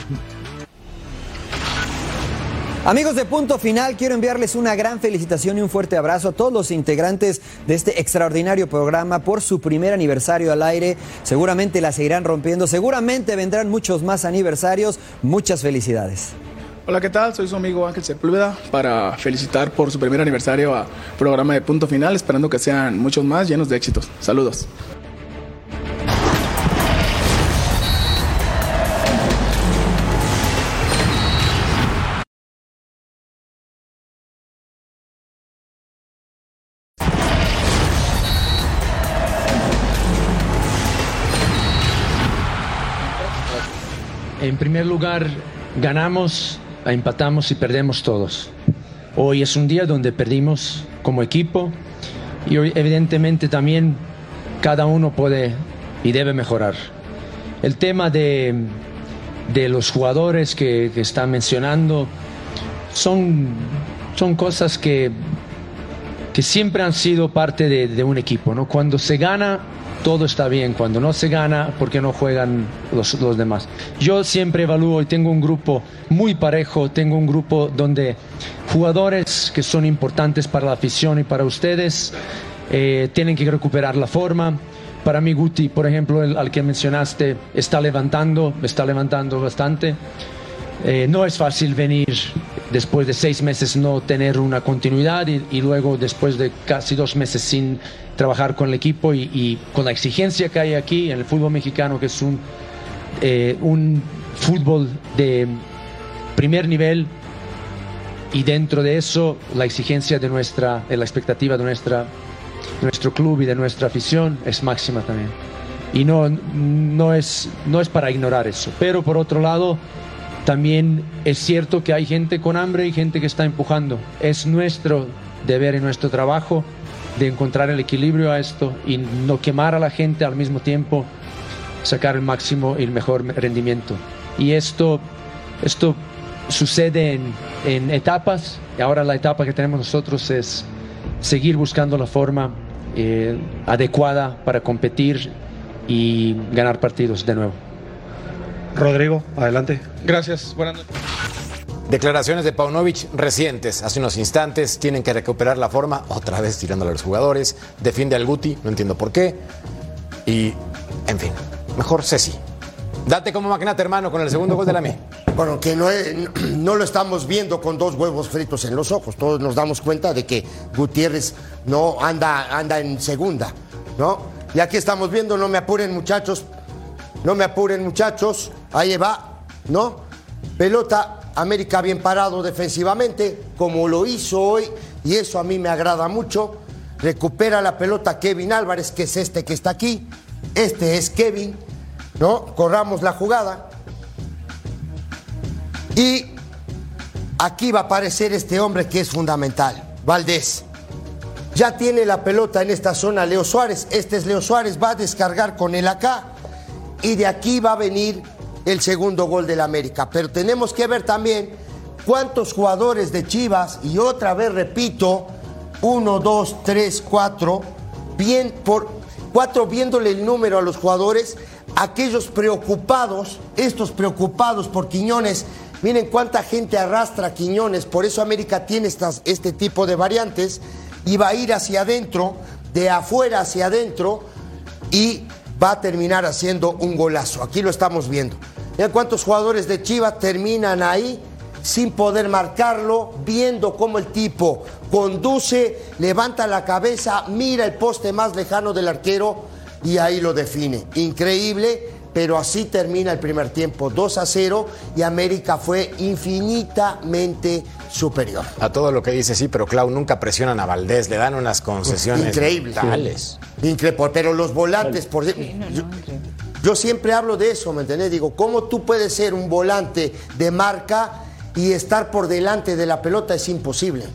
S12: Amigos de Punto Final, quiero enviarles una gran felicitación y un fuerte abrazo a todos los integrantes de este extraordinario programa por su primer aniversario al aire. Seguramente la seguirán rompiendo, seguramente vendrán muchos más aniversarios. Muchas felicidades.
S13: Hola, ¿qué tal? Soy su amigo Ángel Sepúlveda para felicitar por su primer aniversario a programa de Punto Final, esperando que sean muchos más llenos de éxitos. Saludos.
S14: En primer lugar, ganamos, empatamos y perdemos todos. Hoy es un día donde perdimos como equipo y hoy evidentemente también cada uno puede y debe mejorar. El tema de, de los jugadores que, están mencionando son, son cosas que, que siempre han sido parte de, de un equipo. ¿no? Cuando se gana, todo está bien. Cuando no se gana, ¿por qué no juegan los, los demás? Yo siempre evalúo y tengo un grupo muy parejo, tengo un grupo donde jugadores que son importantes para la afición y para ustedes eh, tienen que recuperar la forma. Para mí Guti, por ejemplo, al que mencionaste, está levantando, está levantando bastante. Eh, no es fácil venir después de seis meses no tener una continuidad y, luego después de casi dos meses sin trabajar con el equipo y, y con la exigencia que hay aquí en el fútbol mexicano, que es un, eh, un fútbol de primer nivel y dentro de eso la exigencia de nuestra, de la expectativa de nuestra, nuestro club y de nuestra afición es máxima también. Y no, no, es, no es para ignorar eso. Pero por otro lado, también es cierto que hay gente con hambre y gente que está empujando. Es nuestro deber y nuestro trabajo de encontrar el equilibrio a esto y no quemar a la gente al mismo tiempo sacar el máximo y el mejor rendimiento. Y esto, esto sucede en, etapas y ahora la etapa que tenemos nosotros es seguir buscando la forma eh, adecuada para competir y ganar partidos de nuevo.
S15: Rodrigo, adelante.
S13: Gracias, buenas noches.
S1: Declaraciones de Paunovic recientes, hace unos instantes, tienen que recuperar la forma, otra vez tirándole a los jugadores, defiende al Guti, no entiendo por qué, y, en fin, mejor Ceci. Date como magnate, hermano, con el segundo gol de la ME. *laughs*
S4: Bueno, que no, es- no lo estamos viendo con dos huevos fritos en los ojos. Todos nos damos cuenta de que Gutiérrez no anda, anda en segunda, ¿no? Y aquí estamos viendo, no me apuren muchachos, no me apuren muchachos, ahí va, ¿no? Pelota, América bien parado defensivamente, como lo hizo hoy, y eso a mí me agrada mucho. Recupera la pelota Kevin Álvarez, que es este que está aquí. Este es Kevin, ¿no? Corramos la jugada. Y aquí va a aparecer este hombre que es fundamental, Valdés. Ya tiene la pelota en esta zona Leo Suárez. Este es Leo Suárez, va a descargar con él acá. Y de aquí va a venir el segundo gol del América. Pero tenemos que ver también cuántos jugadores de Chivas, y otra vez repito, uno, dos, tres, cuatro, bien por cuatro viéndole el número a los jugadores, aquellos preocupados, estos preocupados por Quiñones, miren cuánta gente arrastra Quiñones, por eso América tiene estas, este tipo de variantes, y va a ir hacia adentro, de afuera hacia adentro, y va a terminar haciendo un golazo. Aquí lo estamos viendo. Vean cuántos jugadores de Chivas terminan ahí sin poder marcarlo, viendo cómo el tipo conduce, levanta la cabeza, mira el poste más lejano del arquero y ahí lo define. Increíble, pero así termina el primer tiempo, 2 a 0 y América fue infinitamente superior.
S1: A todo lo que dice sí, pero Clau nunca presionan a Valdés, le dan unas concesiones
S4: Increíble.
S1: brutales.
S4: Increíble, pero los volantes, por yo, yo siempre hablo de eso, ¿me entendés? Digo, ¿cómo tú puedes ser un volante de marca y estar por delante de la pelota? Es imposible.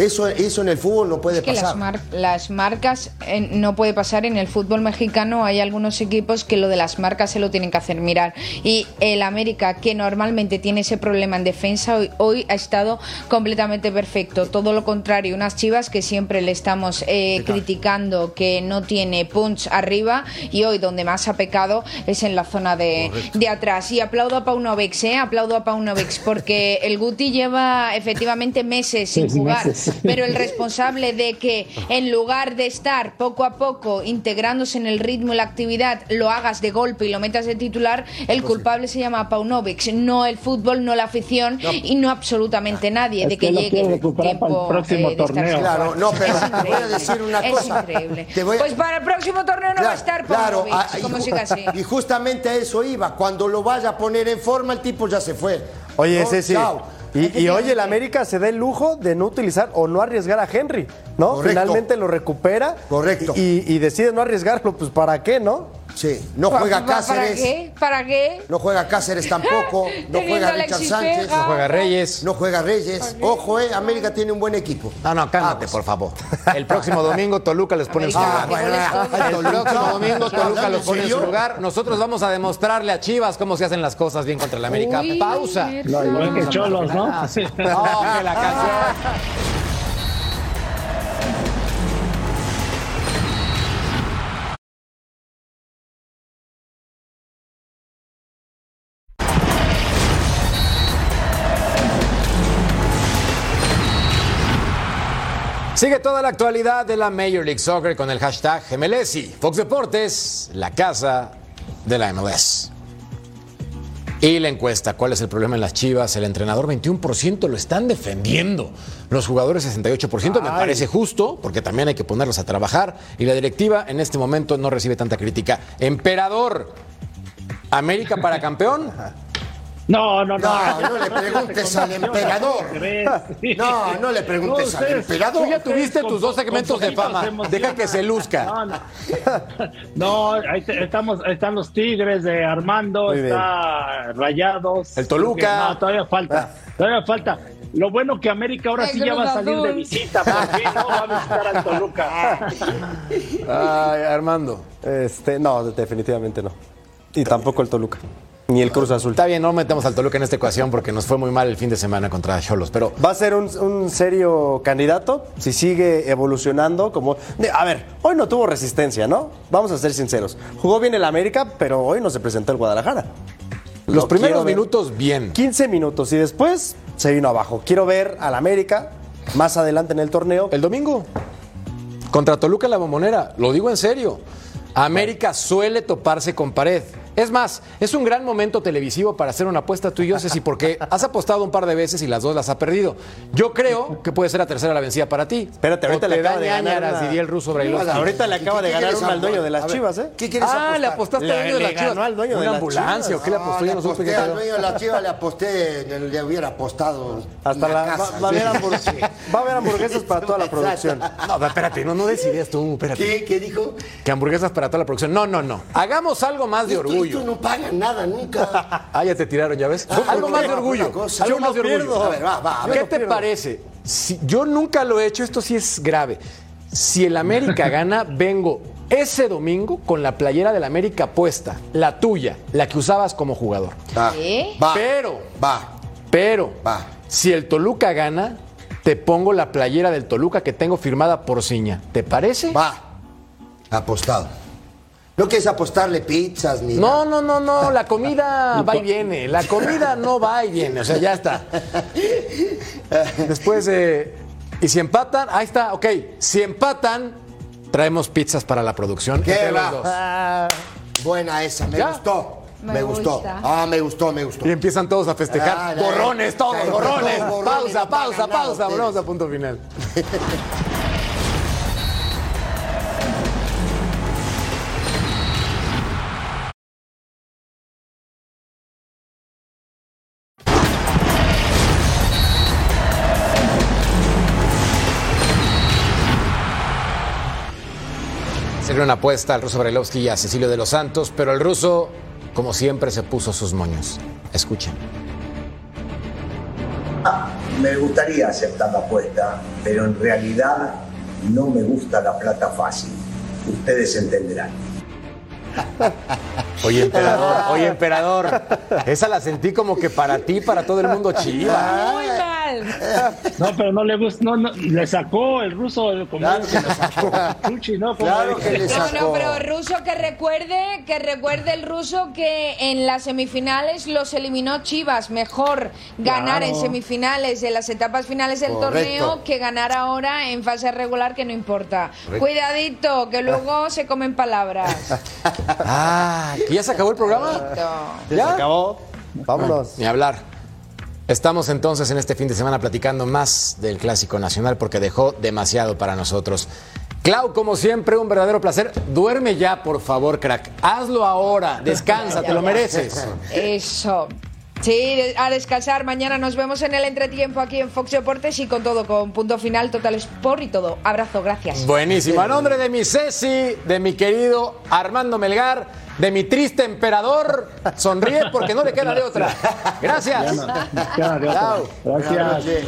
S4: Eso, eso en el fútbol no puede
S2: Es que
S4: pasar.
S2: las, mar- las marcas eh, no puede pasar en el fútbol mexicano. Hay algunos equipos que lo de las marcas se lo tienen que hacer mirar. Y el América, que normalmente tiene ese problema en defensa, hoy, hoy ha estado completamente perfecto. Todo lo contrario, unas chivas que siempre le estamos eh, criticando que no tiene punch arriba y hoy donde más ha pecado es en la zona de, de atrás. Y aplaudo a Paunovic, ¿eh? aplaudo a Paunovic porque el Guti lleva efectivamente meses sin jugar.
S16: meses.
S2: Pero el responsable de que en lugar de estar poco a poco integrándose en el ritmo y la actividad, lo hagas de golpe y lo metas de titular, el culpable se llama Paunovic, no el fútbol, no la afición y no absolutamente nadie de
S3: Es
S2: que,
S3: que
S2: llegue el
S3: recuperar para el
S2: tiempo
S3: próximo
S2: eh,
S3: torneo.
S4: Claro, no, pero
S2: Es
S4: te voy a decir una
S2: Es
S4: cosa.
S2: increíble.
S4: A-
S2: Pues para el próximo torneo no va a estar
S4: Claro,
S2: Paunovic,
S4: ah, y
S2: como
S4: ju-
S2: siga así.
S4: Y justamente a eso iba. Cuando lo vaya a poner en forma, el tipo ya se fue.
S5: Oye,
S4: ¿No?
S5: Ceci.
S4: Chao.
S5: Y, y hoy el América se da el lujo de no utilizar o no arriesgar a Henry, ¿no?
S4: Correcto.
S5: Finalmente lo recupera.
S4: Correcto.
S5: Y, y decide no arriesgarlo, pues ¿para qué, no?
S4: Sí, no
S2: ¿Pa-
S4: juega
S2: ¿Para
S4: Cáceres.
S2: qué? ¿Para qué?
S4: No juega Cáceres *laughs* tampoco, no juega Richard
S2: Alexis
S4: Sánchez,
S2: Vega. No juega
S1: Reyes.
S4: No juega Reyes. Ojo, eh, América tiene un buen equipo.
S1: No, no, cálmate, por favor. *laughs* El próximo domingo Toluca les pone en su
S4: Ah,
S1: lugar.
S4: bueno,
S1: El próximo domingo Toluca
S4: ¿Hablando
S1: los pone en su lugar. Nosotros vamos a demostrarle a Chivas cómo se hacen las cosas bien contra el América.
S2: Uy,
S1: Pausa.
S3: No, igual que Cholos, ¿no? *laughs*
S1: Que la canción. Sigue toda la actualidad de la Major League Soccer con el hashtag Gemelesi. Fox Deportes, la casa de la MLS. Y la encuesta, ¿cuál es el problema en las Chivas? El entrenador 21% lo están defendiendo. Los jugadores 68% me parece justo, porque también hay que ponerlos a trabajar. Y la directiva en este momento no recibe tanta crítica. Emperador, ¿América para campeón?
S3: No, no, no.
S4: No, no le preguntes al emperador. No, no le preguntes al emperador.
S1: Tú ya tuviste tus dos segmentos de fama. Deja que se luzca.
S3: No, no. *laughs* No, ahí te- estamos, están los Tigres de Armando,
S1: Muy bien.
S3: está Rayados.
S1: El Toluca.
S3: No, todavía falta, todavía falta. Lo bueno que América ahora sí ya va a salir de visita, por fin, ¿no? Va a visitar al Toluca. *laughs*
S1: Ay, Armando.
S5: Este, no, definitivamente no. Y tampoco el Toluca. Ni el Cruz Azul.
S1: Está bien, no metemos al Toluca en esta ecuación porque nos fue muy mal el fin de semana contra Cholos, pero
S5: Va a ser un, un serio candidato si sigue evolucionando como... A ver, hoy no tuvo resistencia, ¿no? Vamos a ser sinceros. Jugó bien el América, pero hoy no se presentó el Guadalajara.
S1: los
S5: Lo
S1: primeros minutos bien.
S5: 15 minutos y después se vino abajo. Quiero ver al América más adelante en el torneo.
S1: El domingo. Contra Toluca en la bombonera, lo digo en serio. América suele toparse con pared. Es más, es un gran momento televisivo para hacer una apuesta tú y yo, Ceci, *laughs* porque has apostado un par de veces y las dos las has perdido. Yo creo que puede ser la tercera la vencida para ti.
S5: Espérate, ahorita le acaba de ganar
S1: ñañaras,
S5: una-
S1: diría el ruso Brailovsky.
S5: Ahorita le acaba de
S4: ¿Qué
S5: ganar al dueño de las
S4: A ver,
S5: Chivas, ¿eh?
S4: ¿Qué quieres
S1: Ah,
S4: apostar?
S1: le apostaste
S5: Le-
S1: al dueño de las Chivas.
S5: al dueño de
S1: Una
S5: las
S1: ambulancia,
S5: Chivas.
S1: ¿o qué le apostó? Yo no supe qué
S4: aposté al dueño de la chiva, le aposté, le hubiera apostado.
S5: Hasta la,
S4: casa,
S5: va, va a haber hamburguesas, va a haber hamburguesas para toda la producción.
S1: No, espérate, no, no decidías tú, espérate.
S4: ¿Qué? ¿Qué dijo?
S1: Que hamburguesas para toda la producción. No, no, no. Hagamos algo más de
S4: Esto-
S1: orgullo.
S4: No pagan nada nunca. *laughs*
S1: Ah, ya te tiraron, ya ves.
S4: Ah,
S1: algo más de orgullo.
S4: cosa.
S1: Algo
S5: Yo
S1: más
S5: no
S1: de orgullo.
S5: pierdo.
S4: A ver, va, va. a
S1: ¿Qué te parece? Si, yo nunca lo he hecho, esto sí es grave. Si el América *laughs* gana, vengo ese domingo con la playera del América puesta, la tuya, la que usabas como jugador.
S4: Va,
S2: ¿Eh?
S4: va,
S1: Pero,
S4: va,
S1: pero,
S4: Va.
S1: si el Toluca gana, te pongo la playera del Toluca que tengo firmada por Ciña. ¿Te parece?
S4: va. Apostado. No quieres apostarle pizzas ni
S1: No, no, no, no, la *laughs* comida va y viene. La comida no va y viene, o sea, ya está. Después, eh, y si empatan, ahí está, ok. Si empatan, traemos pizzas para la producción.
S4: ¿Qué
S1: los
S4: va?
S1: dos.
S4: Ah, buena esa, me
S1: ¿Ya?
S4: gustó. Me,
S2: Me
S4: gustó.
S2: gusta.
S4: Ah, me gustó, me gustó.
S1: Y empiezan todos a festejar.
S4: Ah,
S1: borrones, todos, borrones.
S4: borrones,
S1: Pausa, pausa, pausa. Volvemos a punto final. *laughs* Una apuesta al ruso Brailovsky y a Cecilio de los Santos, pero el ruso, como siempre, se puso sus moños. Escuchen.
S16: Me gustaría aceptar la apuesta, pero en realidad no me gusta la plata fácil. Ustedes entenderán. *laughs*
S1: Oye, emperador, oye, emperador. Esa la sentí como que para ti, para todo el mundo chiva.
S3: No, pero no le gusta, no, no, le sacó el ruso como
S4: Claro
S3: que le sacó. Chuchi, ¿no? Como
S4: Claro
S3: dije.
S4: que le
S2: No,
S4: sacó.
S2: no, pero ruso que recuerde, que recuerde el ruso que en las semifinales los eliminó Chivas. Mejor ganar en semifinales, en las etapas finales del
S4: Correcto.
S2: torneo, que ganar ahora en fase regular, que no importa. Cuidadito, que luego *laughs* se comen palabras.
S1: Ah, ¿que ya se acabó el programa?
S5: Se acabó. Vámonos.
S1: Ni hablar. Estamos entonces en este fin de semana platicando más del Clásico Nacional porque dejó demasiado para nosotros. Clau, como siempre, un verdadero placer. Duerme ya, por favor, crack. Hazlo ahora. Descansa, te lo *laughs* mereces.
S2: Eso. Sí, a descansar. Mañana nos vemos en el entretiempo aquí en Fox Deportes y con todo, con punto final, Total Sport y todo. Abrazo, gracias.
S1: Buenísimo. A nombre de mi Ceci, de mi querido Armando Melgar, de mi triste emperador, sonríe porque no le queda de otra. *laughs* Gracias. Chao.
S3: Gracias.
S4: Noches.